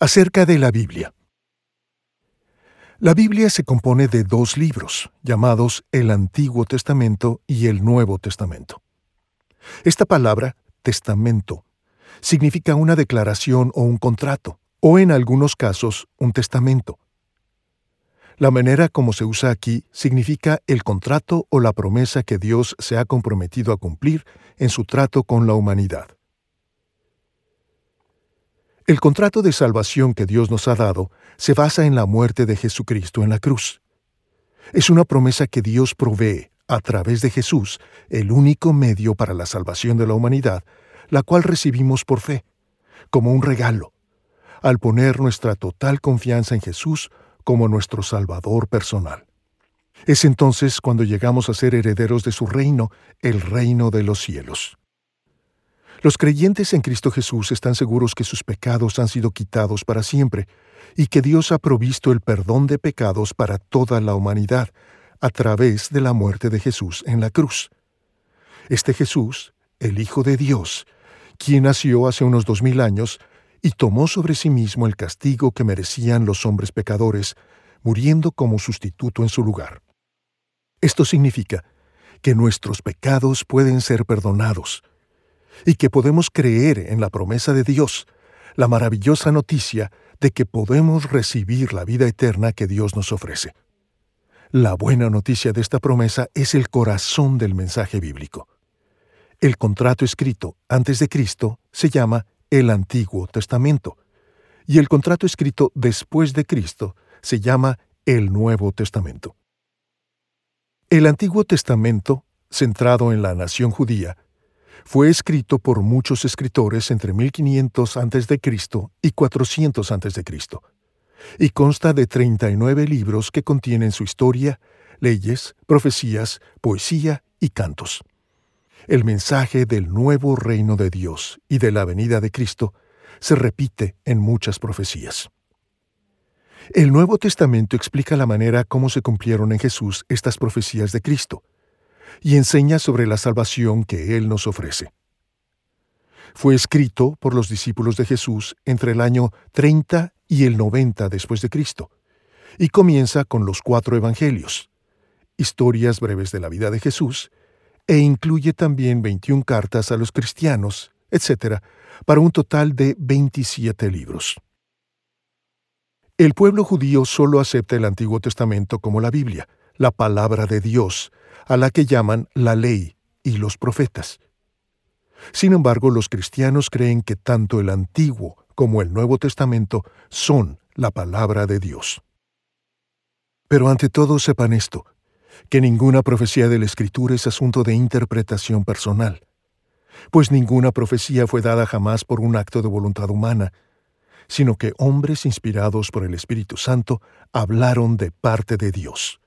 Acerca de la Biblia. La Biblia se compone de dos libros, llamados el Antiguo Testamento y el Nuevo Testamento. Esta palabra, testamento, significa una declaración o un contrato, o en algunos casos un testamento. La manera como se usa aquí significa el contrato o la promesa que Dios se ha comprometido a cumplir en su trato con la humanidad. El contrato de salvación que Dios nos ha dado se basa en la muerte de Jesucristo en la cruz. Es una promesa que Dios provee, a través de Jesús, el único medio para la salvación de la humanidad, la cual recibimos por fe, como un regalo, al poner nuestra total confianza en Jesús como nuestro Salvador personal. Es entonces cuando llegamos a ser herederos de su reino, el reino de los cielos. Los creyentes en Cristo Jesús están seguros que sus pecados han sido quitados para siempre y que Dios ha provisto el perdón de pecados para toda la humanidad a través de la muerte de Jesús en la cruz. Este Jesús, el Hijo de Dios, quien nació hace unos dos mil años y tomó sobre sí mismo el castigo que merecían los hombres pecadores, muriendo como sustituto en su lugar. Esto significa que nuestros pecados pueden ser perdonados, y que podemos creer en la promesa de Dios, la maravillosa noticia de que podemos recibir la vida eterna que Dios nos ofrece. La buena noticia de esta promesa es el corazón del mensaje bíblico. El contrato escrito antes de Cristo se llama el Antiguo Testamento, y el contrato escrito después de Cristo se llama el Nuevo Testamento. El Antiguo Testamento, centrado en la nación judía, fue escrito por muchos escritores entre 1500 a.C. y 400 a.C. y consta de 39 libros que contienen su historia, leyes, profecías, poesía y cantos. El mensaje del nuevo reino de Dios y de la venida de Cristo se repite en muchas profecías. El Nuevo Testamento explica la manera cómo se cumplieron en Jesús estas profecías de Cristo, y enseña sobre la salvación que Él nos ofrece. Fue escrito por los discípulos de Jesús entre el año 30 y el 90 después de Cristo, y comienza con los cuatro evangelios, historias breves de la vida de Jesús, e incluye también 21 cartas a los cristianos, etc., para un total de 27 libros. El pueblo judío solo acepta el Antiguo Testamento como la Biblia, la palabra de Dios, a la que llaman la ley y los profetas. Sin embargo, los cristianos creen que tanto el Antiguo como el Nuevo Testamento son la palabra de Dios. Pero ante todo sepan esto, que ninguna profecía de la Escritura es asunto de interpretación personal, pues ninguna profecía fue dada jamás por un acto de voluntad humana, sino que hombres inspirados por el Espíritu Santo hablaron de parte de Dios.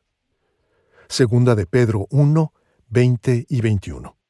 Segunda de Pedro 1, 20 y 21.